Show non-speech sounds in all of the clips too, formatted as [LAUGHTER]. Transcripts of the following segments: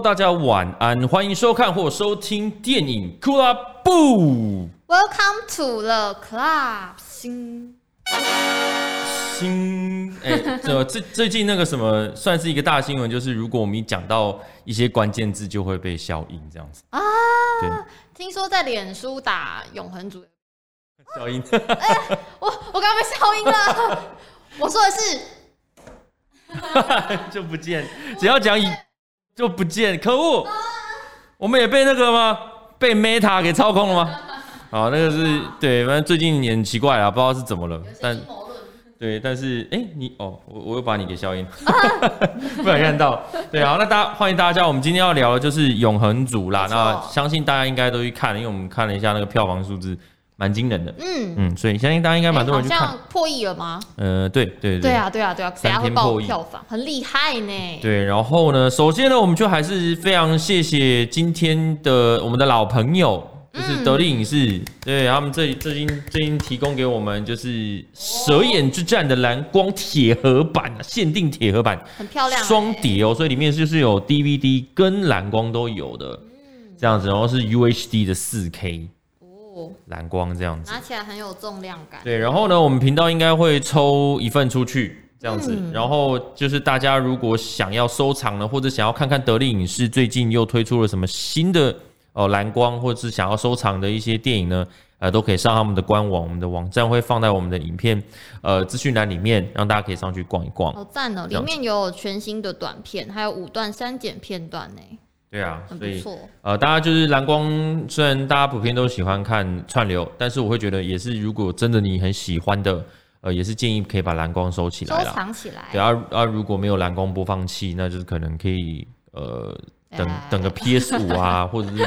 Hello，大家晚安，欢迎收看或收听电影《酷拉布》。Welcome to the club。新新哎，这最最近那个什么，算是一个大新闻，就是如果我们一讲到一些关键字，就会被消音这样子啊。对，听说在脸书打永恒族消音。[LAUGHS] 哎，我我刚刚被消音了。[LAUGHS] 我说的是，[LAUGHS] 就不见，只要讲以。就不见，可恶！我们也被那个吗？被 Meta 给操控了吗？好，那个是对，反正最近也很奇怪啊，不知道是怎么了。但对，但是哎、欸，你哦，我我又把你给消音，[LAUGHS] 不想看到。对，好，那大家欢迎大家，我们今天要聊的就是《永恒族》啦。那相信大家应该都去看，因为我们看了一下那个票房数字。蛮惊人的，嗯。嗯，所以相信大家应该蛮多人去看，欸、好像破亿了吗？呃，对对对，对啊对啊对啊，三天破亿。票房，很厉害呢。对，然后呢，首先呢，我们就还是非常谢谢今天的我们的老朋友，就是得力影视，嗯、对他们这最近最近提供给我们就是《蛇眼之战》的蓝光铁盒版，限定铁盒版，很漂亮，双碟哦，所以里面就是有 DVD 跟蓝光都有的，嗯，这样子，然后是 UHD 的四 K。蓝光这样子，拿起来很有重量感。对，然后呢，我们频道应该会抽一份出去，这样子。嗯、然后就是大家如果想要收藏呢，或者想要看看得力影视最近又推出了什么新的哦蓝光，或者是想要收藏的一些电影呢，呃，都可以上他们的官网，我们的网站会放在我们的影片呃资讯栏里面，让大家可以上去逛一逛。好赞哦，里面有全新的短片，还有五段删减片段呢。对啊，所以呃，大家就是蓝光，虽然大家普遍都喜欢看串流，但是我会觉得也是，如果真的你很喜欢的，呃，也是建议可以把蓝光收起来，收藏起来。对啊，啊，如果没有蓝光播放器，那就是可能可以呃。等等个 PS 五啊，[LAUGHS] 或者是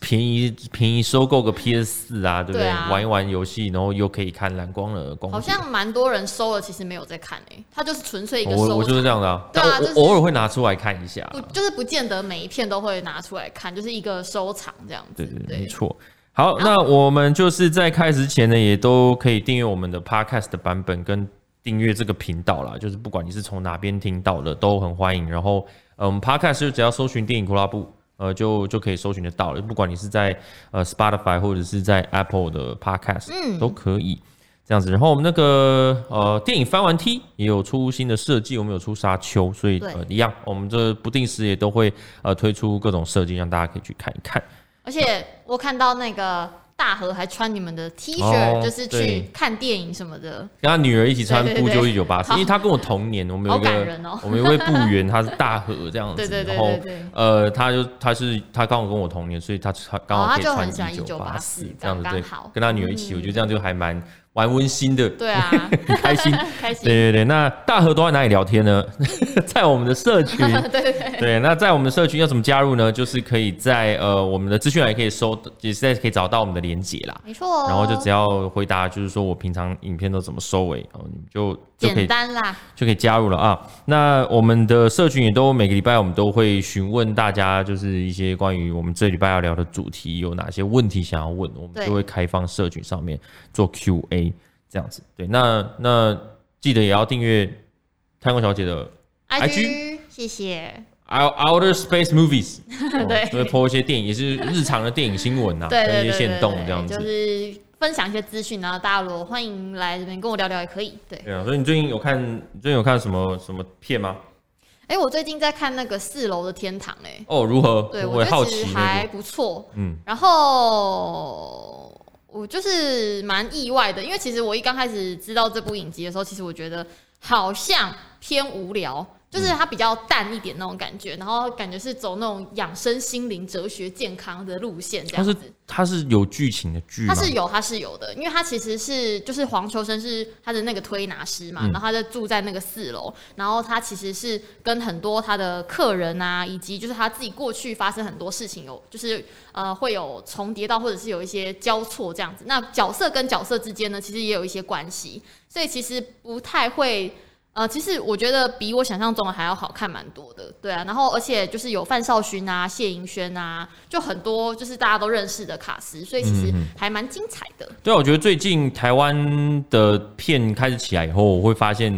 便宜便宜收购个 PS 四啊，对不对？啊、玩一玩游戏，然后又可以看蓝光的光。好像蛮多人收了，其实没有在看诶、欸，他就是纯粹一个收。我我就是这样的啊，对啊，我偶尔会拿出来看一下。不就是不见得每一片都会拿出来看，就是一个收藏这样子。对对对，没错。好，那我们就是在开始前呢，也都可以订阅我们的 Podcast 的版本，跟订阅这个频道啦。就是不管你是从哪边听到的，都很欢迎。然后。呃，我们 Podcast 就只要搜寻电影库拉布，呃，就就可以搜寻得到了。不管你是在呃 Spotify 或者是在 Apple 的 Podcast，嗯，都可以这样子。然后我们那个呃电影翻完 T 也有出新的设计，我们有出沙丘，所以呃一样，我们这不定时也都会呃推出各种设计，让大家可以去看一看。而且我看到那个。大河还穿你们的 T 恤，就是去看电影什么的，跟他女儿一起穿《不就一九八四》，因为他跟我同年，我们有一个，[LAUGHS] 我们有位部员，他是大河这样子，然后呃，他就他是他刚好跟我同年，所以他穿刚好可以穿一九八四这样子，对，跟他女儿一起，我觉得这样就还蛮。玩温馨的，对啊，[LAUGHS] 很开心，[LAUGHS] 开心。对对对，那大河都在哪里聊天呢？[LAUGHS] 在我们的社群。对对对。对，那在我们的社群要怎么加入呢？就是可以在呃我们的资讯栏可以搜，也是在可以找到我们的连结啦。没错、哦。然后就只要回答，就是说我平常影片都怎么收尾，哦，你就就可以简单啦，就可以加入了啊。那我们的社群也都每个礼拜我们都会询问大家，就是一些关于我们这礼拜要聊的主题有哪些问题想要问，我们就会开放社群上面做 Q&A。这样子，对，那那记得也要订阅太空小姐的 IG，谢谢。Outer Space Movies，[LAUGHS] 对，会 po 一些电影，也是日常的电影新闻 [LAUGHS] 呐，跟一些线动这样子，就是分享一些资讯，然后大家如果欢迎来这边跟我聊聊也可以。对，对啊，所以你最近有看，你最近有看什么什么片吗？哎，我最近在看那个四楼的天堂，哎，哦，如何？对，我好奇，还不错，嗯，然后。我就是蛮意外的，因为其实我一刚开始知道这部影集的时候，其实我觉得好像偏无聊。就是它比较淡一点那种感觉，然后感觉是走那种养生、心灵、哲学、健康的路线这样子。它是它是有剧情的剧，它是有它是有的，因为它其实是就是黄秋生是他的那个推拿师嘛，嗯、然后他就住在那个四楼，然后他其实是跟很多他的客人啊，以及就是他自己过去发生很多事情有就是呃会有重叠到或者是有一些交错这样子。那角色跟角色之间呢，其实也有一些关系，所以其实不太会。呃，其实我觉得比我想象中的还要好看蛮多的，对啊，然后而且就是有范少勋啊、谢盈萱啊，就很多就是大家都认识的卡司，所以其实还蛮精彩的。对啊，我觉得最近台湾的片开始起来以后，我会发现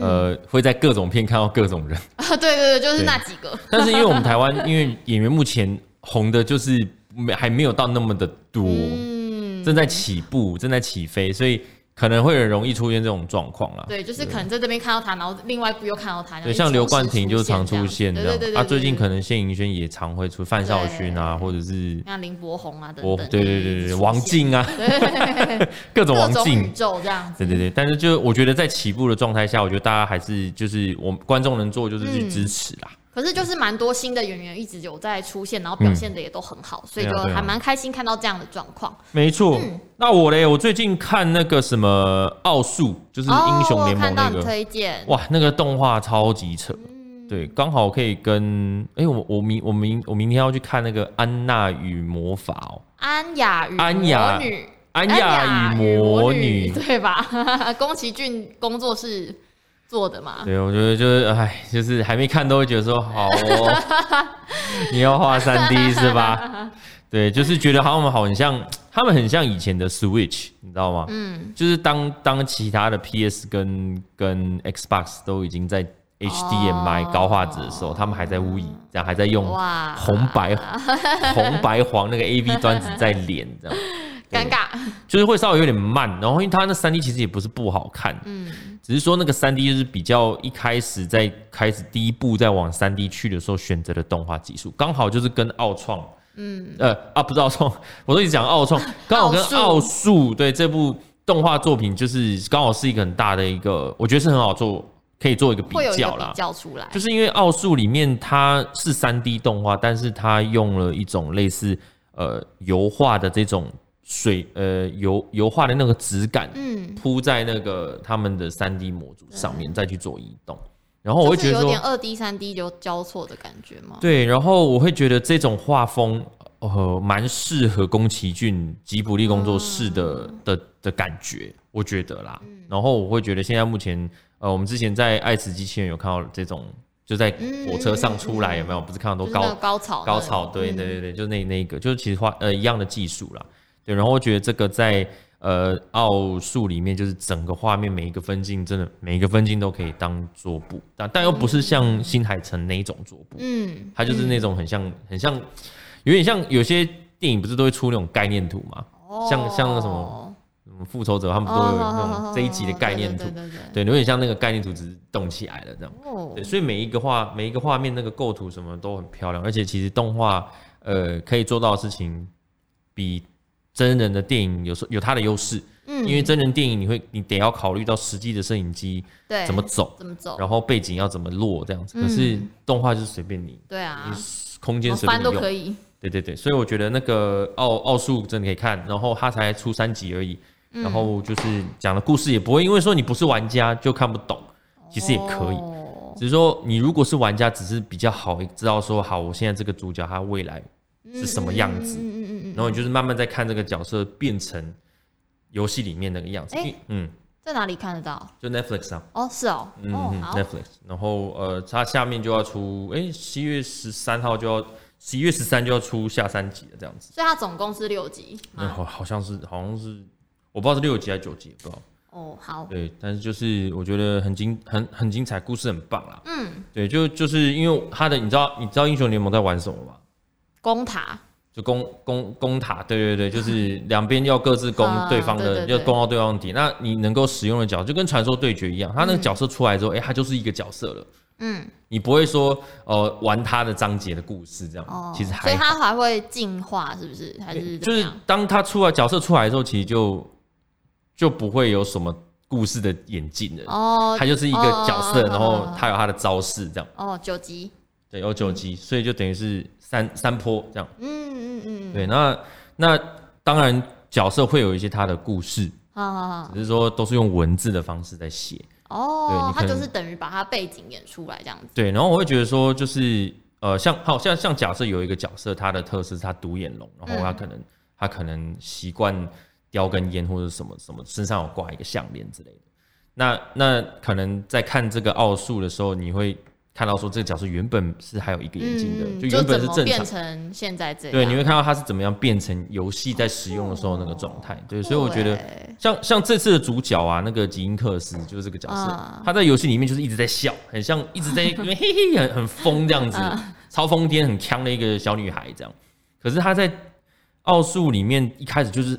呃，会在各种片看到各种人。[LAUGHS] 啊，对对对，就是那几个。[LAUGHS] 但是因为我们 [LAUGHS] 台湾，因为演员目前红的就是没还没有到那么的多，嗯，正在起步，正在起飞，所以。可能会很容易出现这种状况啦。对，就是可能在这边看到他，然后另外一部又看到他。对，像刘冠廷就常出现这样。对对对。啊，最近可能谢盈萱也常会出，范少勋啊，或者是像林柏宏啊等等。对对对对，王静啊，[LAUGHS] 各种王静。宇宙这样。对对对，但是就我觉得在起步的状态下，我觉得大家还是就是我们观众能做就是去支持啦。可是就是蛮多新的演员一直有在出现，然后表现的也都很好，嗯、所以就还蛮开心看到这样的状况。没错，嗯、那我嘞，我最近看那个什么奥数，就是英雄联盟那个，哦、推荐哇，那个动画超级扯。嗯、对，刚好可以跟哎、欸，我我明我明我明天要去看那个安娜与魔法哦，安雅与安雅女，安雅与魔女，对吧？[LAUGHS] 宫崎骏工作室。做的嘛？对，我觉得就是，哎，就是还没看都会觉得说好哦，[LAUGHS] 你要画三 D 是吧？[LAUGHS] 对，就是觉得他们好像，他们很像以前的 Switch，你知道吗？嗯，就是当当其他的 PS 跟跟 Xbox 都已经在 HDMI 高画质的时候，哦、他们还在污蚁，这样还在用红白 [LAUGHS] 红白黄那个 AV 端子在连这样。[LAUGHS] 尴尬，就是会稍微有点慢，然后因为它那三 D 其实也不是不好看，嗯，只是说那个三 D 就是比较一开始在开始第一步在往三 D 去的时候选择的动画技术，刚好就是跟奥创，嗯，呃啊不是奥创，[LAUGHS] 我都一直讲奥创，刚好跟奥数对这部动画作品就是刚好是一个很大的一个，我觉得是很好做，可以做一个比较啦，比较出来，就是因为奥数里面它是三 D 动画，但是它用了一种类似呃油画的这种。水呃油油画的那个质感，嗯，铺在那个他们的三 D 模组上面，再去做移动，然后我会觉得有点二 D 三 D 就交错的感觉吗？对，然后我会觉得这种画风呃蛮适合宫崎骏吉卜力工作室的的的感觉，我觉得啦。然后我会觉得现在目前呃我们之前在爱死机器人有看到这种就在火车上出来有没有？不是看到都高高潮高潮？对对对对，就那那个就是其实画呃一样的技术啦。对，然后我觉得这个在呃奥数里面，就是整个画面每一个分镜，真的每一个分镜都可以当桌布，但但又不是像新海诚那一种桌布，嗯，它就是那种很像很像，有点像有些电影不是都会出那种概念图嘛，哦、像像那什么什么复仇者，他们都有那种这一集的概念图，对，有点像那个概念图只是动起来了这样，哦，对，所以每一个画每一个画面那个构图什么都很漂亮，而且其实动画呃可以做到的事情比。真人的电影有时候有它的优势，嗯，因为真人电影你会你得要考虑到实际的摄影机对怎么走，怎么走，然后背景要怎么落这样子。可是动画就是随便你，对啊，你空间随便用都可以。对对对，所以我觉得那个奥奥数真的可以看，然后它才出三集而已，然后就是讲的故事也不会因为说你不是玩家就看不懂，其实也可以，只是说你如果是玩家，只是比较好知道说好，我现在这个主角他未来是什么样子。然后你就是慢慢在看这个角色变成游戏里面那个样子。哎，嗯，在哪里看得到？就 Netflix 上。哦，是哦。嗯，Netflix。然后呃，它下面就要出，哎，十一月十三号就要，十一月十三就要出下三集了，这样子。所以它总共是六集。嗯，好，好像是，好像是，我不知道是六集还是九集，不知道。哦，好。对，但是就是我觉得很精，很很精彩，故事很棒啦。嗯。对，就就是因为他的，你知道，你知道英雄联盟在玩什么吗？攻塔。就攻攻攻塔，对对对，就是两边要各自攻对方的，要攻到对方底。那你能够使用的角色就跟传说对决一样，他那个角色出来之后，哎，他就是一个角色了。嗯，你不会说呃玩他的章节的故事这样，哦其实还所以他还会进化，是不是？还是就是当他出来角色出来之后，其实就就不会有什么故事的演进了。哦，他就是一个角色，然后他有他的招式这样。哦，九级。对，有九级，所以就等于是三三坡这样。嗯。嗯嗯，对，那那当然角色会有一些他的故事，好好好，只是说都是用文字的方式在写。哦，他就是等于把他背景演出来这样子。对，然后我会觉得说，就是呃，像好像像假设有一个角色，他的特色是他独眼龙，然后他可能、嗯、他可能习惯叼根烟或者什么什么，身上有挂一个项链之类的。那那可能在看这个奥数的时候，你会看到说这个角色原本是还有一个眼睛的，嗯、就原本是正常变成现在这样。对，你会看到它是怎么样变成游戏在使用的时候那个状态。对，所以我觉得像像这次的主角啊，那个吉因克斯就是这个角色，嗯、他在游戏里面就是一直在笑，很像一直在 [LAUGHS] 嘿嘿很很疯这样子，嗯、超疯癫很强的一个小女孩这样。可是他在奥数里面一开始就是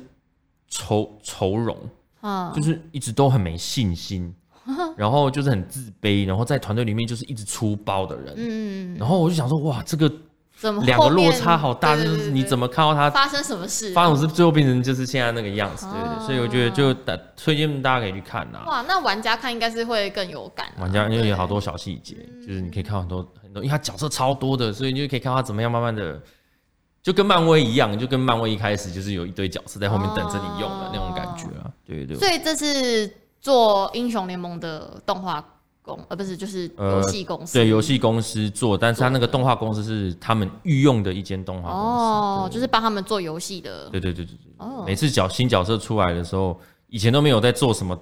愁愁容，啊、就是一直都很没信心。[LAUGHS] 然后就是很自卑，然后在团队里面就是一直出包的人。嗯，然后我就想说，哇，这个怎么两个落差好大？就是你怎么看到他发生什么事？发生什么事最后变成就是现在那个样子，对对。所以我觉得就推荐大家可以去看呐。哇，那玩家看应该是会更有感。玩家因为有好多小细节，就是你可以看到很多很多，因为他角色超多的，所以你就可以看到他怎么样慢慢的，就跟漫威一样，就跟漫威一开始就是有一堆角色在后面等着你用的那种感觉啊。对对。所以这是。做英雄联盟的动画公，呃，不是，就是游戏公司。呃、对，游戏公司做，但是他那个动画公司是他们御用的一间动画公司。哦，就是帮他们做游戏的。对对对对对。哦。每次角新角色出来的时候，以前都没有在做什么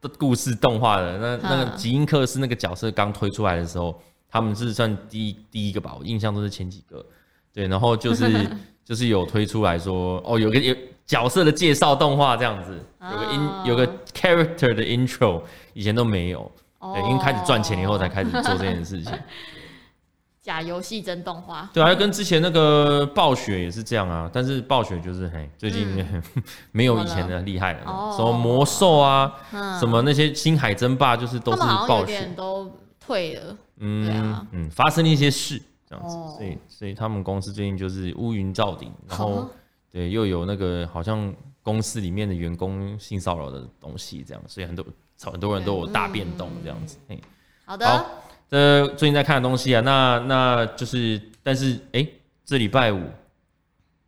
的故事动画的。那那个吉因克斯那个角色刚推出来的时候，他们是算第一第一个吧？我印象都是前几个。对，然后就是 [LAUGHS] 就是有推出来说，哦，有个有。角色的介绍动画这样子，有个 in、oh. 有个 character 的 intro，以前都没有，oh. 对，因为开始赚钱以后才开始做这件事情。[LAUGHS] 假游戏真动画，对，还跟之前那个暴雪也是这样啊，但是暴雪就是嘿，最近、嗯、[LAUGHS] 没有以前的厉害了，了什么魔兽啊，嗯、什么那些星海争霸，就是都是暴雪都退了，嗯、啊、嗯，发生了一些事这样子，oh. 所以所以他们公司最近就是乌云罩顶，然后。对，又有那个好像公司里面的员工性骚扰的东西，这样，所以很多很多人都有大变动这样子。嘿，好的。好，这最近在看的东西啊，那那就是，但是哎、欸，这礼拜五，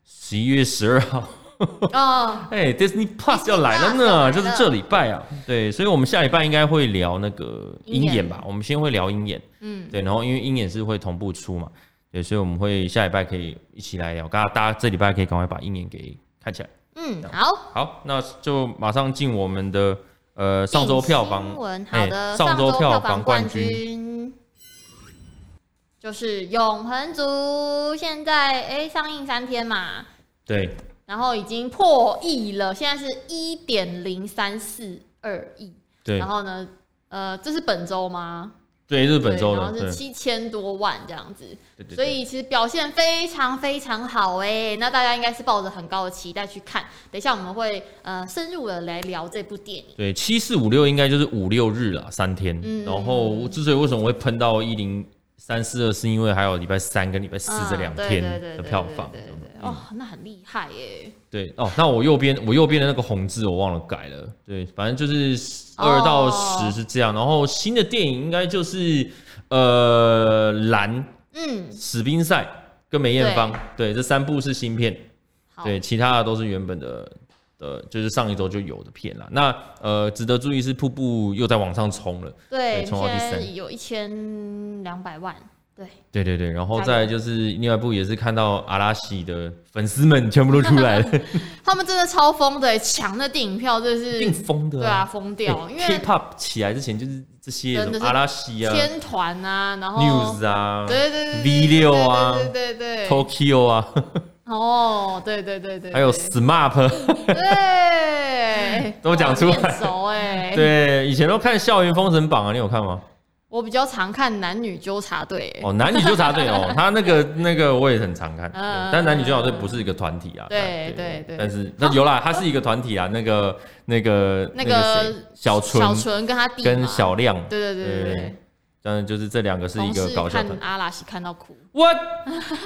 十一月十二号，[LAUGHS] 哦，哎，Disney Plus 要来了呢，就是这礼拜啊。对，所以我们下礼拜应该会聊那个鹰眼。吧，我们先会聊鹰眼。嗯，对，然后因为鹰眼是会同步出嘛。对，所以我们会下礼拜可以一起来聊，大家大家这礼拜可以赶快把鹰眼给看起来。嗯，好，好，那就马上进我们的呃上周票房，好的，上周票房冠军。就是《永恒族》，现在哎上映三天嘛，对，然后已经破亿了，现在是一点零三四二亿，对，然后呢，呃，这是本周吗？对，是本周的，然后是七千多万这样子，对对对，所以其实表现非常非常好哎，那大家应该是抱着很高的期待去看。等一下我们会呃深入的来聊这部电影。对，七四五六应该就是五六日了，三天。嗯，然后之所以为什么会喷到一零三四二，是因为还有礼拜三跟礼拜四这两天的票房。对对对，哦，那很厉害耶。对哦，那我右边我右边的那个红字我忘了改了。对，反正就是。二到十是这样，然后新的电影应该就是呃蓝，嗯，史宾赛跟梅艳芳，对，这三部是新片，对，其他的都是原本的的，就是上一周就有的片了。那呃，值得注意是瀑布又在往上冲了，对，冲到第三，有一千两百万。对对对，然后再就是另外一部也是看到阿拉西的粉丝们全部都出来了 [LAUGHS] [LAUGHS] 他们真的超疯的，抢那电影票就是定疯的，对啊，疯掉。因为 K-pop 起来之前就是这些阿拉西啊、天团啊，然后 News 啊，对对对，V 六啊，对对对，Tokyo 啊，哦，对对对对，还有 SMAP，对，[LAUGHS] 都讲出来，熟哎，对，以前都看《校园封神榜》啊，你有看吗？我比较常看男女纠察队。哦，男女纠察队哦，[LAUGHS] 他那个那个我也很常看，但男女纠察队不是一个团体啊，对对对，但是那有啦，他是一个团体啊，那个那个那个小纯小纯跟他弟跟小亮，对对对对。对，嗯，就是这两个是一个搞笑的，看阿拉西看到哭，What？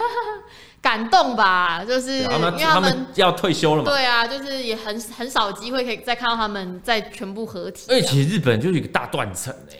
[LAUGHS] 感动吧，就是因为他们要退休了嘛，对啊，就是也很很少机会可以再看到他们再全部合体，而且其实日本就是一个大断层哎。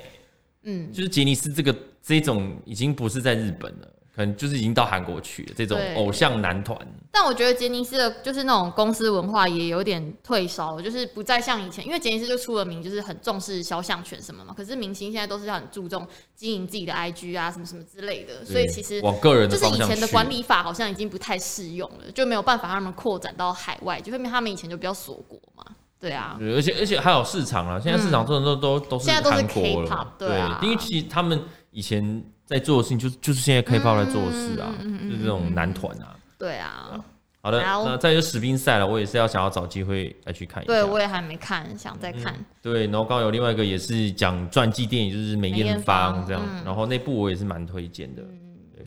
嗯，就是杰尼斯这个这种已经不是在日本了，可能就是已经到韩国去了。这种偶像男团，但我觉得杰尼斯的就是那种公司文化也有点退烧，就是不再像以前，因为杰尼斯就出了名，就是很重视肖像权什么嘛。可是明星现在都是很注重经营自己的 IG 啊，什么什么之类的，所以其实往个人就是以前的管理法好像已经不太适用了，就没有办法让他们扩展到海外，就说明他们以前就比较锁国嘛。对啊，而且而且还有市场啊，现在市场真的都都都是韩国了，对啊，因为其实他们以前在做的事情，就是就是现在 K-pop 在做的事啊，嗯就是这种男团啊。对啊。好的，那再就史宾赛了，我也是要想要找机会来去看一下。对，我也还没看，想再看。嗯、对，然后刚有另外一个也是讲传记电影，就是梅艳芳这样。嗯、然后那部我也是蛮推荐的。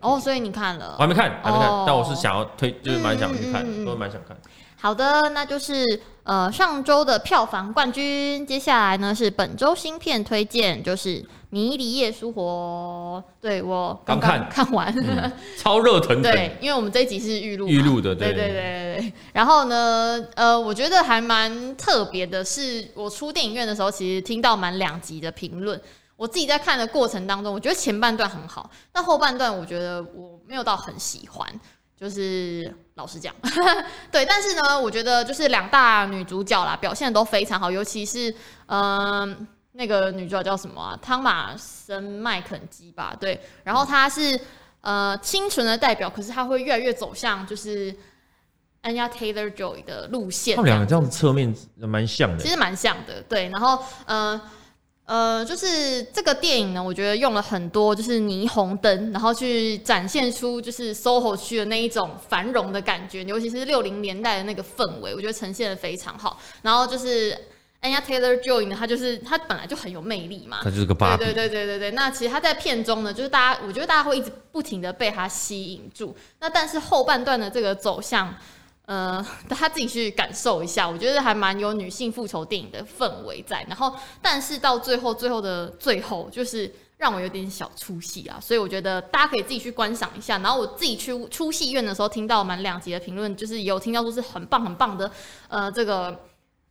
哦，所以你看了？我还没看，还没看，哦、但我是想要推，就是蛮想去看，嗯、都蛮想看。好的，那就是呃上周的票房冠军，接下来呢是本周新片推荐，就是《迷离夜书活》。对，我刚刚看看完，嗯、超热腾腾。[LAUGHS] 对，因为我们这一集是预录，预录的，对对对对对对。然后呢，呃，我觉得还蛮特别的是，我出电影院的时候，其实听到蛮两集的评论。我自己在看的过程当中，我觉得前半段很好，但后半段我觉得我没有到很喜欢。就是老实讲，[LAUGHS] 对，但是呢，我觉得就是两大女主角啦，表现都非常好，尤其是嗯、呃，那个女主角叫什么啊？汤玛森麦肯基吧，对，然后她是呃清纯的代表，可是她会越来越走向就是 Anya Taylor Joy 的路线，他们两个这样子侧面蛮像的，其实蛮像的，对，然后呃。呃，就是这个电影呢，我觉得用了很多就是霓虹灯，然后去展现出就是 SOHO 区的那一种繁荣的感觉，尤其是六零年代的那个氛围，我觉得呈现的非常好。然后就是 Anya Taylor-Joy 呢，她就是她本来就很有魅力嘛，她就是个芭比。对对对对对对。那其实她在片中呢，就是大家我觉得大家会一直不停的被她吸引住。那但是后半段的这个走向。呃，[LAUGHS] 他自己去感受一下，我觉得还蛮有女性复仇电影的氛围在。然后，但是到最后，最后的最后，就是让我有点小出戏啊。所以我觉得大家可以自己去观赏一下。然后我自己去出戏院的时候，听到蛮两极的评论，就是有听到说是很棒很棒的，呃，这个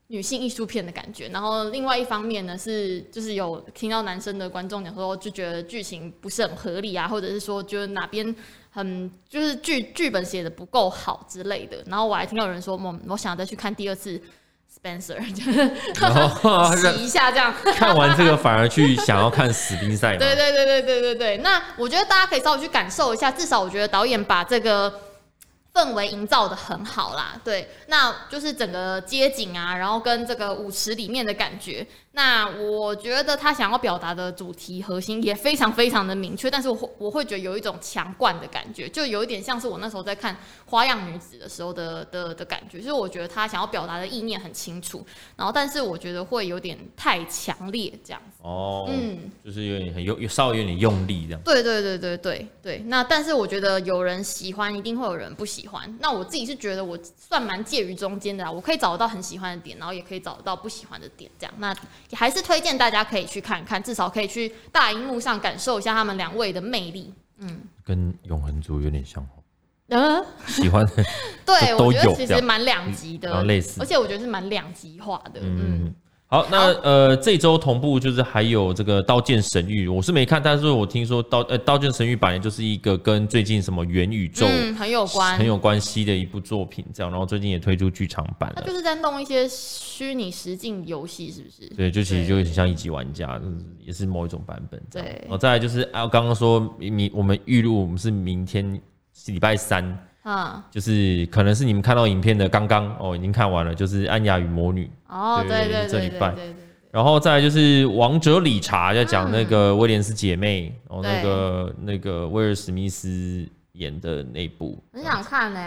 女性艺术片的感觉。然后另外一方面呢，是就是有听到男生的观众讲说，就觉得剧情不是很合理啊，或者是说觉得哪边。很就是剧剧本写的不够好之类的，然后我还听到有人说，我我想要再去看第二次 Spencer，[LAUGHS] [LAUGHS] 然后洗一下这样。[LAUGHS] 看完这个反而去想要看史宾赛。对对对对对对对。那我觉得大家可以稍微去感受一下，至少我觉得导演把这个。氛围营造的很好啦，对，那就是整个街景啊，然后跟这个舞池里面的感觉，那我觉得他想要表达的主题核心也非常非常的明确，但是我会我会觉得有一种强灌的感觉，就有一点像是我那时候在看《花样女子》的时候的的的感觉，就是我觉得他想要表达的意念很清楚，然后但是我觉得会有点太强烈这样子。哦，嗯，就是有点很有稍微有点用力这样。对对对对对对，那但是我觉得有人喜欢，一定会有人不喜欢。那我自己是觉得我算蛮介于中间的啦，我可以找得到很喜欢的点，然后也可以找得到不喜欢的点，这样。那也还是推荐大家可以去看看，至少可以去大荧幕上感受一下他们两位的魅力。嗯，跟永恒族有点像哦。嗯，喜欢的。[LAUGHS] 对，我觉得其实蛮两极的，类似，而且我觉得是蛮两极化的。嗯。嗯好，那呃，这周同步就是还有这个《刀剑神域》，我是没看，但是我听说刀呃《刀剑神域》本来就是一个跟最近什么元宇宙很有关很有关系的一部作品，这样，然后最近也推出剧场版了。他就是在弄一些虚拟实境游戏，是不是？对，就其实就很像一级玩家，对也是某一种版本。对，然后再来就是啊，刚刚说明我们预录，我们是明天礼拜三。啊，就是可能是你们看到影片的刚刚哦，已经看完了，就是《安雅与魔女》哦，对对对，这礼拜，然后再来就是《王者理查》在讲那个威廉斯姐妹哦，那个那个威尔史密斯演的那部，很想看呢。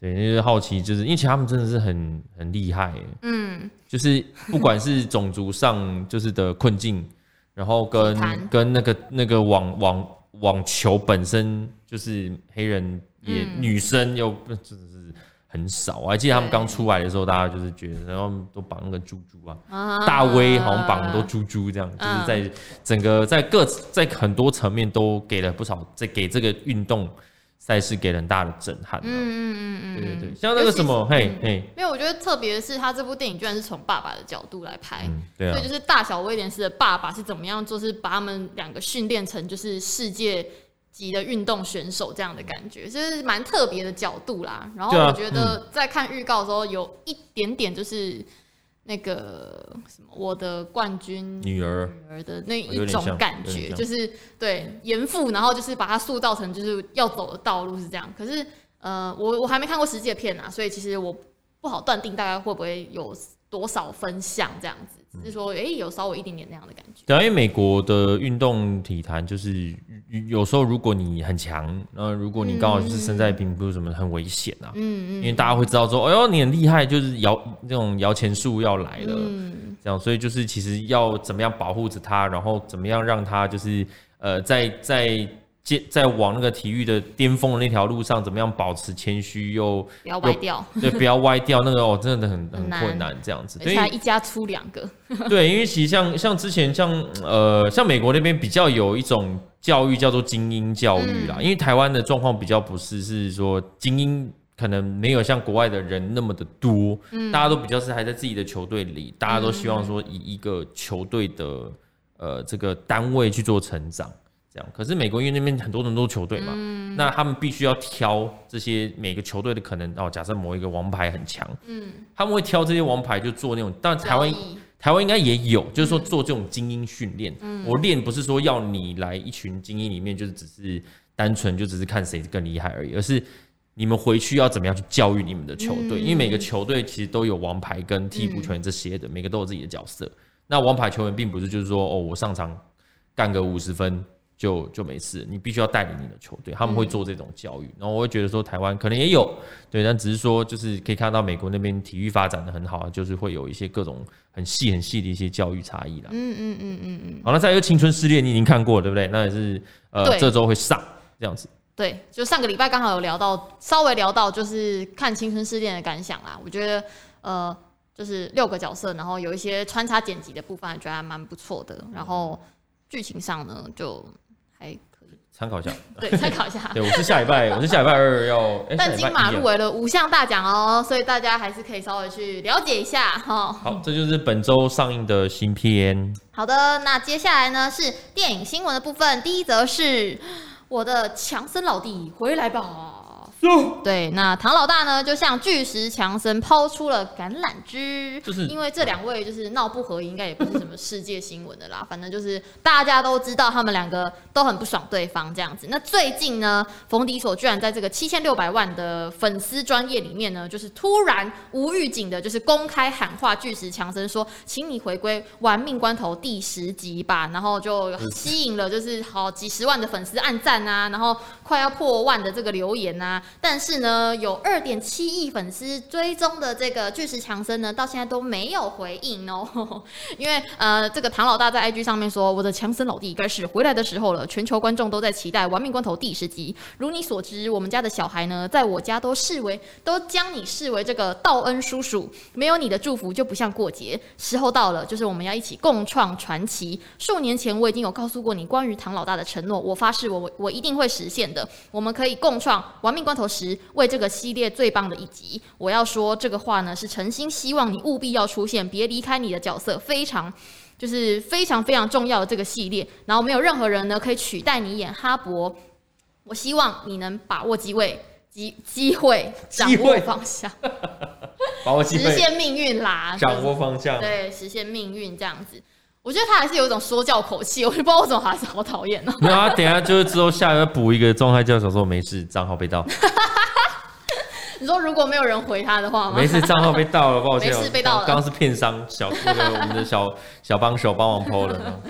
对，那就好奇，就是因为其实他们真的是很很厉害，嗯，就是不管是种族上就是的困境，然后跟 [LAUGHS] 跟那个那个网网网球本身就是黑人。也女生又真的是很少，我还记得他们刚出来的时候，大家就是觉得，然后都绑那个猪猪啊，大威好像绑很多猪猪这样，就是在整个在各在很多层面都给了不少，在给这个运动赛事给了很大的震撼。嗯嗯嗯嗯，对对对，像那个什么，嘿嘿，因为我觉得特别是，他这部电影居然是从爸爸的角度来拍，对啊，就是大小威廉斯的爸爸是怎么样，就是把他们两个训练成就是世界级的运动选手这样的感觉，就是蛮特别的角度啦。然后我觉得在看预告的时候，有一点点就是那个什么，我的冠军女儿。女儿的那一种感觉，就是对严父，然后就是把它塑造成就是要走的道路是这样。可是呃，我我还没看过实际的片啊，所以其实我不好断定大概会不会有多少分项这样子，只是说，哎、欸，有稍微一点点那样的感觉。对，因为美国的运动体坛就是有时候如果你很强，那如果你刚好是身在平不是什么很危险啊，嗯嗯，因为大家会知道说，哎呦，你很厉害，就是摇那种摇钱树要来了，嗯，这样，所以就是其实要怎么样保护着他，然后怎么样让他就是呃，在在。在往那个体育的巅峰的那条路上，怎么样保持谦虚又不要歪掉？[LAUGHS] 对，不要歪掉。那个哦，真的很很困难，这样子。对，他一家出两个。[LAUGHS] 对，因为其实像像之前像呃像美国那边比较有一种教育叫做精英教育啦，嗯、因为台湾的状况比较不是，是说精英可能没有像国外的人那么的多，嗯、大家都比较是还在自己的球队里，大家都希望说以一个球队的呃这个单位去做成长。这样，可是美国因为那边很多人都是球队嘛，嗯、那他们必须要挑这些每个球队的可能哦。假设某一个王牌很强，嗯，他们会挑这些王牌就做那种，但台湾台湾应该也有，就是说做这种精英训练。嗯，我练不是说要你来一群精英里面，就是只是单纯就只是看谁更厉害而已，而是你们回去要怎么样去教育你们的球队，嗯、因为每个球队其实都有王牌跟替补球员这些的，嗯、每个都有自己的角色。那王牌球员并不是就是说哦，我上场干个五十分。就就没事，你必须要带领你的球队，他们会做这种教育。嗯、然后我会觉得说，台湾可能也有，对，但只是说，就是可以看到美国那边体育发展的很好，就是会有一些各种很细很细的一些教育差异啦。嗯嗯嗯嗯嗯。好，那再一个《青春失恋》，你已经看过了，对不对？那也是呃，这周会上这样子。对，就上个礼拜刚好有聊到，稍微聊到就是看《青春失恋》的感想啦。我觉得呃，就是六个角色，然后有一些穿插剪辑的部分，觉得还蛮不错的。然后剧情上呢，就还可以参考一下，对，参考一下。[LAUGHS] 对，我是下礼拜，我是下礼拜二要。欸、[LAUGHS] 但金马入围了五项大奖哦，所以大家还是可以稍微去了解一下哈。好，这就是本周上映的新片。好的，那接下来呢是电影新闻的部分。第一则是我的强森老弟回来吧。对，那唐老大呢，就向巨石强森抛出了橄榄枝，就是因为这两位就是闹不和，应该也不是什么世界新闻的啦。反正就是大家都知道，他们两个都很不爽对方这样子。那最近呢，冯迪索居然在这个七千六百万的粉丝专业里面呢，就是突然无预警的，就是公开喊话巨石强森说：“请你回归玩命关头第十集吧。”然后就吸引了就是好几十万的粉丝按赞啊，然后快要破万的这个留言啊。但是呢，有二点七亿粉丝追踪的这个巨石强森呢，到现在都没有回应哦。[LAUGHS] 因为呃，这个唐老大在 IG 上面说：“我的强森老弟该是回来的时候了。”全球观众都在期待《玩命关头》第十集。如你所知，我们家的小孩呢，在我家都视为都将你视为这个道恩叔叔，没有你的祝福就不像过节。时候到了，就是我们要一起共创传奇。数年前我已经有告诉过你关于唐老大的承诺，我发誓我我我一定会实现的。我们可以共创《玩命关头》十。为这个系列最棒的一集，我要说这个话呢，是诚心希望你务必要出现，别离开你的角色，非常就是非常非常重要的这个系列。然后没有任何人呢可以取代你演哈勃，我希望你能把握机会，机机会掌握方向，[LAUGHS] 把握机会，实现命运啦，掌握方向，对，实现命运这样子。我觉得他还是有一种说教口气，[LAUGHS] 我就不知道为什么还是好讨厌呢。没有啊，等下就是之后下一个补一个状态，叫小说没事，账号被盗。[LAUGHS] 你说如果没有人回他的话吗？没事，账号被盗了，抱歉。没事，被盗了。刚刚是片商小那个我们的小小帮手帮忙 PO 了。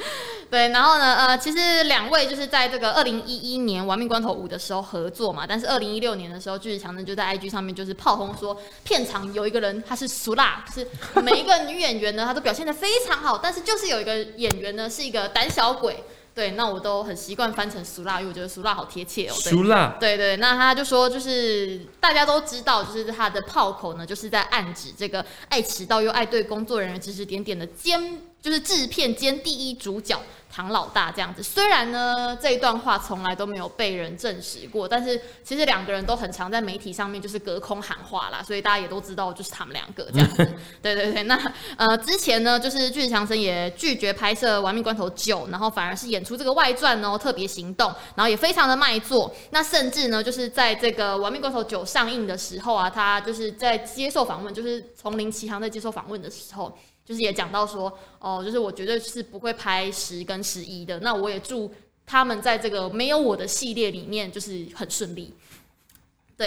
对，然后呢，呃，其实两位就是在这个二零一一年《玩命关头五》的时候合作嘛，但是二零一六年的时候，巨石强森就在 IG 上面就是炮轰说，片场有一个人他是俗辣，就是每一个女演员呢，她都表现得非常好，但是就是有一个演员呢是一个胆小鬼。对，那我都很习惯翻成俗辣，因为我觉得俗辣好贴切哦。俗辣，对对，那他就说，就是大家都知道，就是他的炮口呢，就是在暗指这个爱迟到又爱对工作人员指指点点的兼，就是制片兼第一主角。唐老大这样子，虽然呢这一段话从来都没有被人证实过，但是其实两个人都很常在媒体上面就是隔空喊话啦，所以大家也都知道就是他们两个这样子。[LAUGHS] 对对对，那呃之前呢就是巨石强森也拒绝拍摄《玩命关头九》，然后反而是演出这个外传哦，特别行动，然后也非常的卖座。那甚至呢就是在这个《玩命关头九》上映的时候啊，他就是在接受访问，就是从林奇航在接受访问的时候。就是也讲到说，哦，就是我绝对是不会拍十跟十一的。那我也祝他们在这个没有我的系列里面，就是很顺利。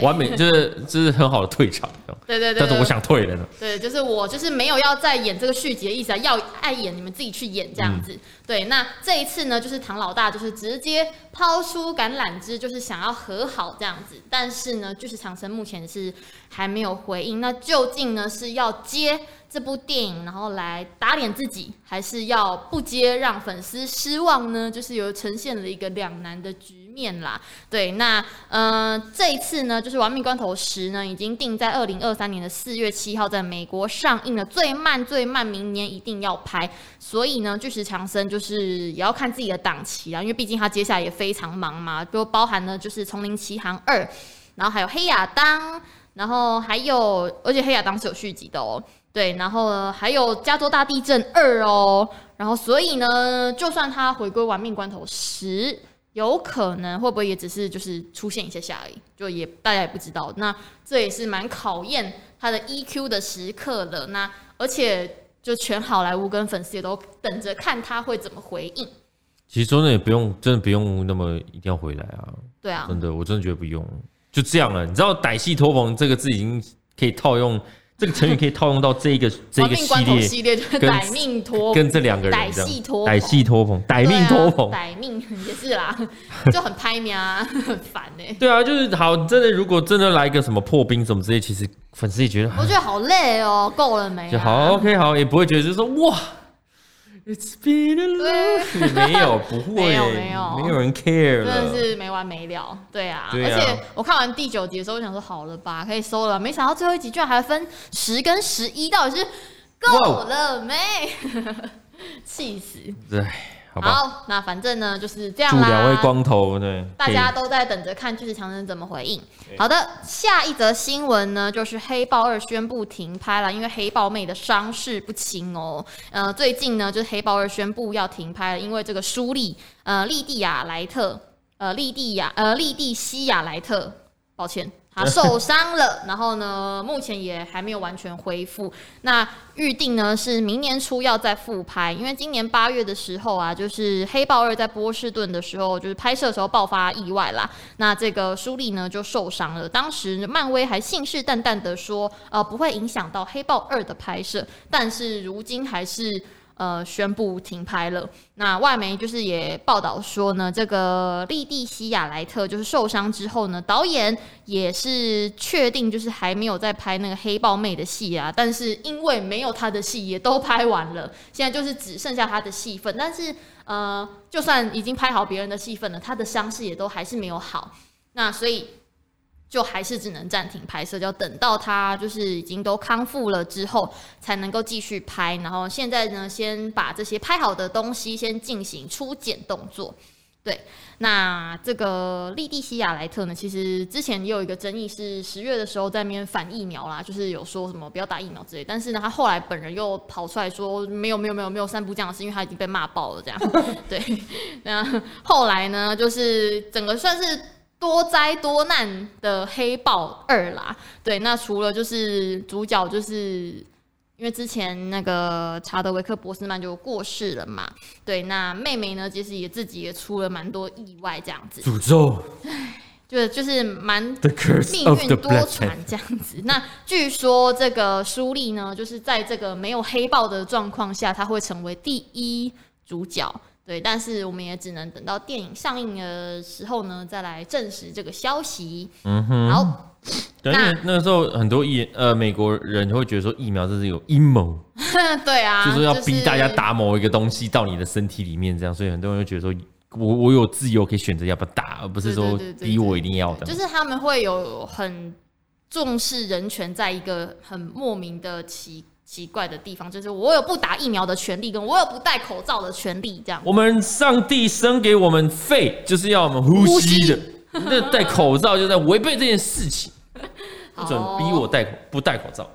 完美就是就是很好的退场，对对对，但是我想退了呢。对，就是我就是没有要再演这个续集的意思啊，要爱演你们自己去演这样子。嗯、对，那这一次呢，就是唐老大就是直接抛出橄榄枝，就是想要和好这样子。但是呢，就是长生目前是还没有回应。那究竟呢是要接这部电影，然后来打脸自己，还是要不接让粉丝失望呢？就是有呈现了一个两难的局面啦。对，那嗯、呃，这一次呢，就是《亡命关头十》呢，已经定在二零二三年的四月七号在美国上映了，最慢最慢明年一定要拍。所以呢，巨石强森就是也要看自己的档期啊，因为毕竟他接下来也非常忙嘛，就包含呢就是《丛林奇航二》，然后还有《黑亚当》，然后还有，而且《黑亚当》是有续集的哦。对，然后呢，还有加州大地震二哦，然后所以呢，就算他回归玩命关头十，有可能会不会也只是就是出现一下下而已，就也大家也不知道。那这也是蛮考验他的 EQ 的时刻了。那而且就全好莱坞跟粉丝也都等着看他会怎么回应。其实真的，也不用，真的不用那么一定要回来啊。对啊，真的，我真的觉得不用，就这样了。你知道“歹戏拖棚”这个字已经可以套用。这个成语可以套用到这个 [LAUGHS] 这个系列，系列就是歹命拖，跟这两个人歹戏托，歹戏托捧，歹命托捧，歹命也是啦，[LAUGHS] 就很拍面啊，[LAUGHS] 很烦哎。对啊，就是好，真的，如果真的来一个什么破冰什么之类，其实粉丝也觉得，我觉得好累哦，够了没？就好，OK，好，也不会觉得就是说哇。It's been a long [LAUGHS] 没有，不会，没有，没有，没有人 care 真的是没完没了。对啊，对啊，而且我看完第九集的时候，我想说好了吧，可以收了。没想到最后一集居然还分十跟十一，到底是够了没？[LAUGHS] 气死！对。好，好，那反正呢就是这样啦。祝两位光头对，大家都在等着看巨石强森怎么回应。好的，下一则新闻呢，就是《黑豹二》宣布停拍了，因为黑豹妹的伤势不轻哦。呃，最近呢，就是《黑豹二》宣布要停拍了，因为这个舒利，呃，莉蒂亚莱特，呃，莉蒂亚，呃，莉蒂西亚莱特，抱歉。他受伤了，然后呢，目前也还没有完全恢复。那预定呢是明年初要再复拍，因为今年八月的时候啊，就是《黑豹二》在波士顿的时候，就是拍摄的时候爆发意外啦。那这个舒丽呢就受伤了，当时漫威还信誓旦旦的说，呃，不会影响到《黑豹二》的拍摄，但是如今还是。呃，宣布停拍了。那外媒就是也报道说呢，这个莉蒂西亚莱特就是受伤之后呢，导演也是确定就是还没有在拍那个黑豹妹的戏啊。但是因为没有他的戏也都拍完了，现在就是只剩下他的戏份。但是呃，就算已经拍好别人的戏份了，他的伤势也都还是没有好。那所以。就还是只能暂停拍摄，就要等到他就是已经都康复了之后，才能够继续拍。然后现在呢，先把这些拍好的东西先进行初剪动作。对，那这个莉蒂西亚莱特呢，其实之前也有一个争议，是十月的时候在那边反疫苗啦，就是有说什么不要打疫苗之类。但是呢，他后来本人又跑出来说没有没有没有没有散布这样的事，因为他已经被骂爆了这样。[LAUGHS] 对，那后来呢，就是整个算是。多灾多难的黑豹二啦，对，那除了就是主角，就是因为之前那个查德维克博斯曼就过世了嘛，对，那妹妹呢，其实也自己也出了蛮多意外这样子，诅咒，[LAUGHS] 唉，就就是蛮命运多舛这样子。那据说这个舒丽呢，就是在这个没有黑豹的状况下，他会成为第一主角。对，但是我们也只能等到电影上映的时候呢，再来证实这个消息。嗯哼，好。对，那那个时候很多疫呃美国人会觉得说疫苗这是有阴谋。[LAUGHS] 对啊，就是要逼大家打某一个东西到你的身体里面，这样，所以很多人会觉得说我我有自由可以选择要不要打，而不是说逼我一定要的。就是他们会有很重视人权，在一个很莫名的奇。奇怪的地方就是，我有不打疫苗的权利，跟我有不戴口罩的权利，这样。我们上帝生给我们肺，就是要我们呼吸的。那戴口罩就在违背这件事情，[LAUGHS] 不准逼我戴口不戴口罩。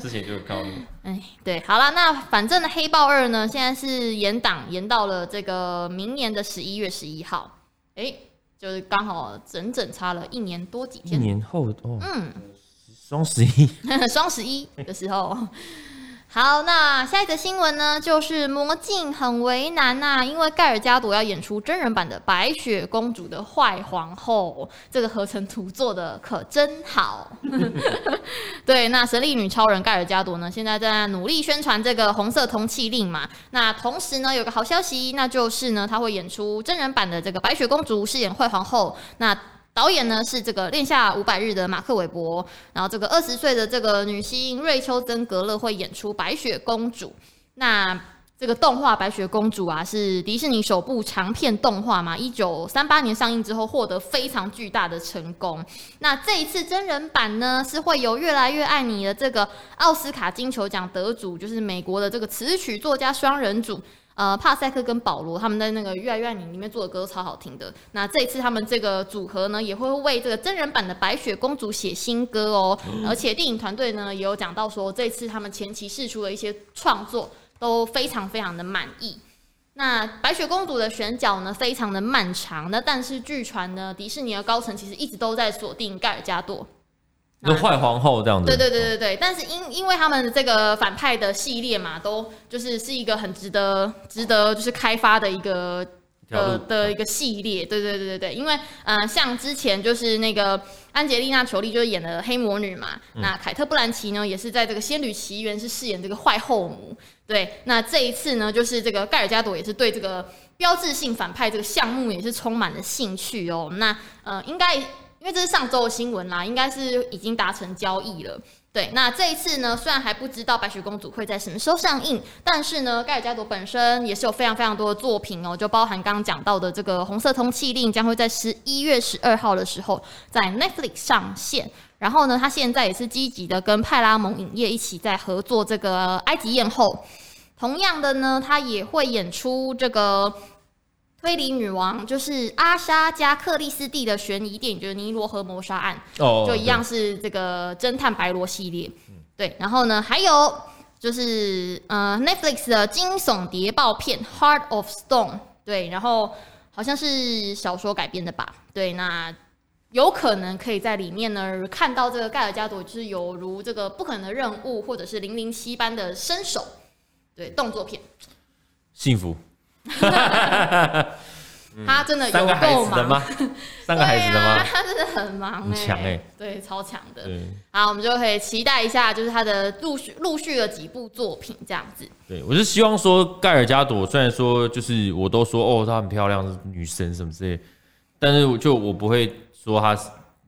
之前就有看到。[LAUGHS] 哎，对，好了，那反正黑豹二呢，现在是延档，延到了这个明年的十一月十一号。哎，就是刚好整整差了一年多几天。一年后哦，嗯。双十一，[LAUGHS] 双十一的时候，好，那下一个新闻呢，就是魔镜很为难呐、因为盖尔加朵要演出真人版的白雪公主的坏皇后，这个合成图做的可真好。[LAUGHS] 对，那神力女超人盖尔加朵呢，现在在努力宣传这个红色通缉令嘛。那同时呢，有个好消息，那就是呢，她会演出真人版的这个白雪公主，饰演坏皇后。那导演呢是这个恋夏五百日的马克韦伯，然后这个二十岁的这个女星瑞秋曾格勒会演出白雪公主。那这个动画白雪公主啊，是迪士尼首部长片动画嘛，一九三八年上映之后获得非常巨大的成功。那这一次真人版呢，是会有越来越爱你的这个奥斯卡金球奖得主，就是美国的这个词曲作家双人组。呃，帕塞克跟保罗他们在那个《越来越爱你》里面做的歌超好听的。那这一次他们这个组合呢，也会为这个真人版的白雪公主写新歌哦。而且电影团队呢也有讲到说，这次他们前期试出的一些创作都非常非常的满意。那白雪公主的选角呢，非常的漫长。那但是据传呢，迪士尼的高层其实一直都在锁定盖尔加朵。那坏皇后这样子，对对对对对，但是因因为他们这个反派的系列嘛，都就是是一个很值得值得就是开发的一个的的一个系列，对对对对对，因为嗯、呃，像之前就是那个安吉丽娜·裘丽就是演的黑魔女嘛，嗯、那凯特·布兰奇呢也是在这个《仙女奇缘》是饰演这个坏后母，对，那这一次呢就是这个盖尔加朵也是对这个标志性反派这个项目也是充满了兴趣哦，那呃应该。因为这是上周的新闻啦，应该是已经达成交易了。对，那这一次呢，虽然还不知道白雪公主会在什么时候上映，但是呢，盖尔加朵本身也是有非常非常多的作品哦，就包含刚刚讲到的这个《红色通缉令》将会在十一月十二号的时候在 Netflix 上线。然后呢，他现在也是积极的跟派拉蒙影业一起在合作这个《埃及艳后》。同样的呢，他也会演出这个。推理女王就是阿莎加克里斯蒂的悬疑电影，就是《尼罗河谋杀案》哦，就一样是这个侦探白罗系列。对，然后呢，还有就是呃，Netflix 的惊悚谍报片《Heart of Stone》。对，然后好像是小说改编的吧？对，那有可能可以在里面呢看到这个盖尔加朵，就是有如这个不可能的任务，或者是零零七般的身手。对，动作片，幸福。[LAUGHS] 他真的有够忙，[LAUGHS] 三个孩子的吗？他真的很忙，很强哎，对，超强的。好，我们就可以期待一下，就是他的陆续陆续的几部作品这样子。对，我是希望说盖尔加朵，虽然说就是我都说哦，她很漂亮，是女神什么之类，但是就我不会说她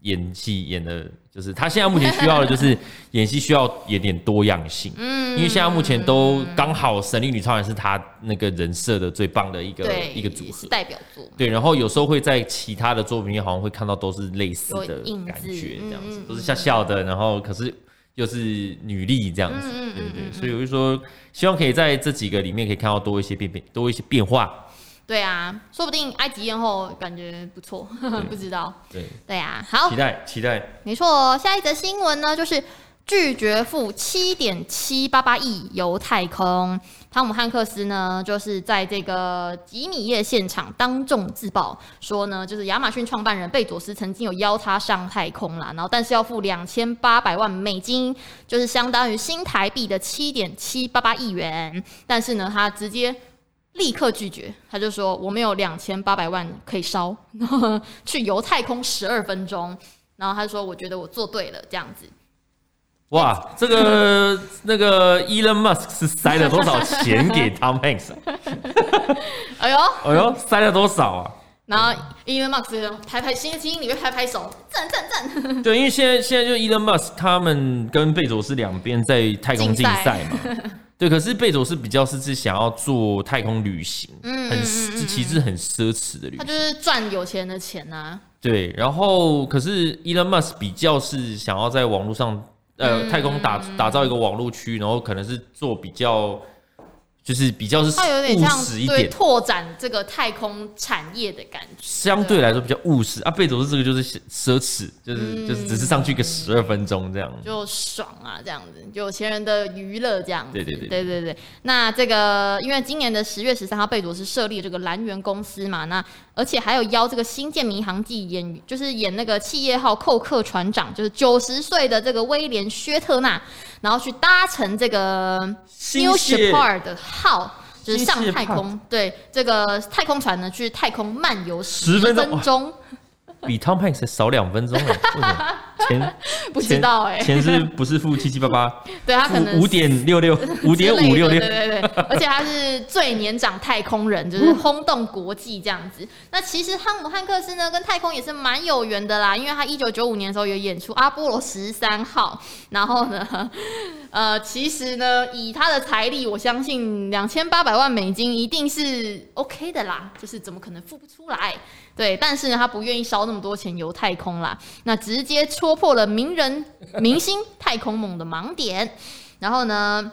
演戏演的。就是他现在目前需要的，就是演戏需要演点多样性，嗯，因为现在目前都刚好《神力女超人》是他那个人设的最棒的一个一个组合。代表作，对，然后有时候会在其他的作品里好像会看到都是类似的感觉，这样子都是笑笑的，然后可是又是女力这样子，对对，所以我就说希望可以在这几个里面可以看到多一些变变，多一些变化。对啊，说不定埃及艳后感觉不错，[LAUGHS] 不知道。对对啊，好，期待期待。没错，下一则新闻呢，就是拒绝付七点七八八亿游太空。汤姆汉克斯呢，就是在这个吉米夜现场当众自曝，说呢，就是亚马逊创办人贝佐斯曾经有邀他上太空啦，然后但是要付两千八百万美金，就是相当于新台币的七点七八八亿元，但是呢，他直接。立刻拒绝，他就说我没有两千八百万可以烧，然 [LAUGHS] 后去游太空十二分钟，然后他说我觉得我做对了这样子。哇，这个 [LAUGHS] 那个 Elon Musk 是塞了多少钱给 Tom Hanks？[LAUGHS] 哎呦，哎呦，塞了多少啊？然后 Elon Musk 拍拍心心里面拍拍手，赞赞赞。对，因为现在现在就 Elon Musk 他们跟贝佐斯两边在太空竞赛嘛。对，可是贝佐斯比较是是想要做太空旅行，嗯，很其实很奢侈的旅行，他就是赚有钱的钱呐、啊。对，然后可是 Elon Musk 比较是想要在网络上，呃，太空打打造一个网络区，然后可能是做比较就是比较是它有点像务实一点，拓展这个太空产业的感觉，相对来说比较务实啊。贝佐斯这个就是奢侈，就是、嗯、就是只是上去个十二分钟这样，就爽啊，这样子，有钱人的娱乐这样子。对对对对对对。那这个因为今年的十月十三号，贝佐斯设立这个蓝源公司嘛，那而且还有邀这个《星舰迷航记》演，就是演那个企业号寇克船长，就是九十岁的这个威廉薛特纳，然后去搭乘这个 New Shepard 号就是上太空，对这个太空船呢，去太空漫游十分钟，比 Tom Hanks 少两分钟了。钱 [LAUGHS] 不知道哎、欸，钱是不是付七七八八？[LAUGHS] 对他可能五点六六，五点五六六，对对对，而且他是最年长太空人，就是轰动国际这样子。那其实汤姆汉克斯呢，跟太空也是蛮有缘的啦，因为他一九九五年的时候有演出阿波罗十三号，然后呢，呃，其实呢，以他的财力，我相信两千八百万美金一定是 OK 的啦，就是怎么可能付不出来？对，但是呢，他不愿意烧那么多钱游太空啦，那直接戳破了名人 [LAUGHS] 明星太空梦的盲点，然后呢，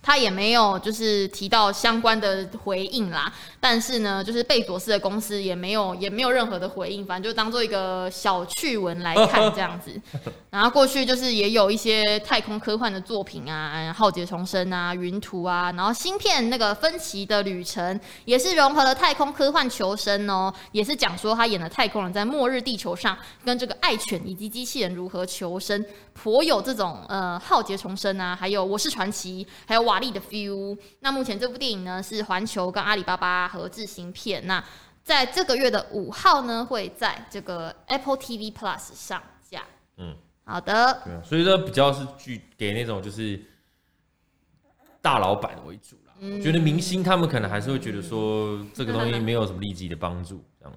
他也没有就是提到相关的回应啦，但是呢，就是贝佐斯的公司也没有也没有任何的回应，反正就当做一个小趣闻来看这样子。[LAUGHS] 然后过去就是也有一些太空科幻的作品啊，《浩劫重生》啊，《云图》啊，然后芯片那个分歧的旅程也是融合了太空科幻求生哦，也是讲说他演的太空人在末日地球上跟这个爱犬以及机器人如何求生，颇有这种呃《浩劫重生》啊，还有《我是传奇》，还有。瓦力的 feel。那目前这部电影呢，是环球跟阿里巴巴合制芯片。那在这个月的五号呢，会在这个 Apple TV Plus 上架。嗯，好的。对啊，所以说比较是具给那种就是大老板为主啦。嗯，我觉得明星他们可能还是会觉得说这个东西没有什么立即的帮助，这样。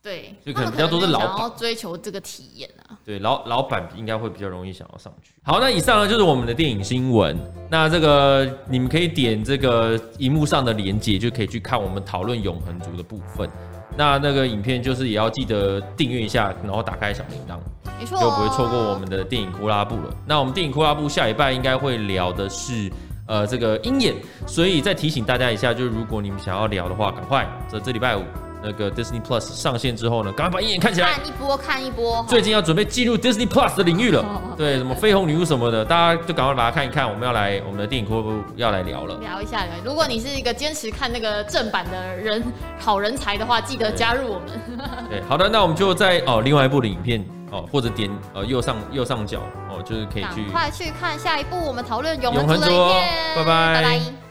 对，就可能比较多是老板要追求这个体验啊。对，老老板应该会比较容易想要上去。好，那以上呢就是我们的电影新闻。那这个你们可以点这个荧幕上的连接，就可以去看我们讨论永恒族的部分。那那个影片就是也要记得订阅一下，然后打开小铃铛，没错，就不会错过我们的电影库拉布了。那我们电影库拉布下礼拜应该会聊的是呃这个鹰眼，所以再提醒大家一下，就是如果你们想要聊的话，赶快这这礼拜五。那个 Disney Plus 上线之后呢，赶快把一眼看起来，看一波看一波。最近要准备进入 Disney Plus 的领域了，对，什么绯红女巫什么的，大家就赶快把它看一看。我们要来我们的电影库要来聊了，聊一下。如果你是一个坚持看那个正版的人，好人才的话，记得加入我们。[LAUGHS] 对，好的，那我们就在哦另外一部的影片哦，或者点呃右上右上角哦，就是可以去快去看下一部我们讨论永恒族的影片。拜拜。拜拜。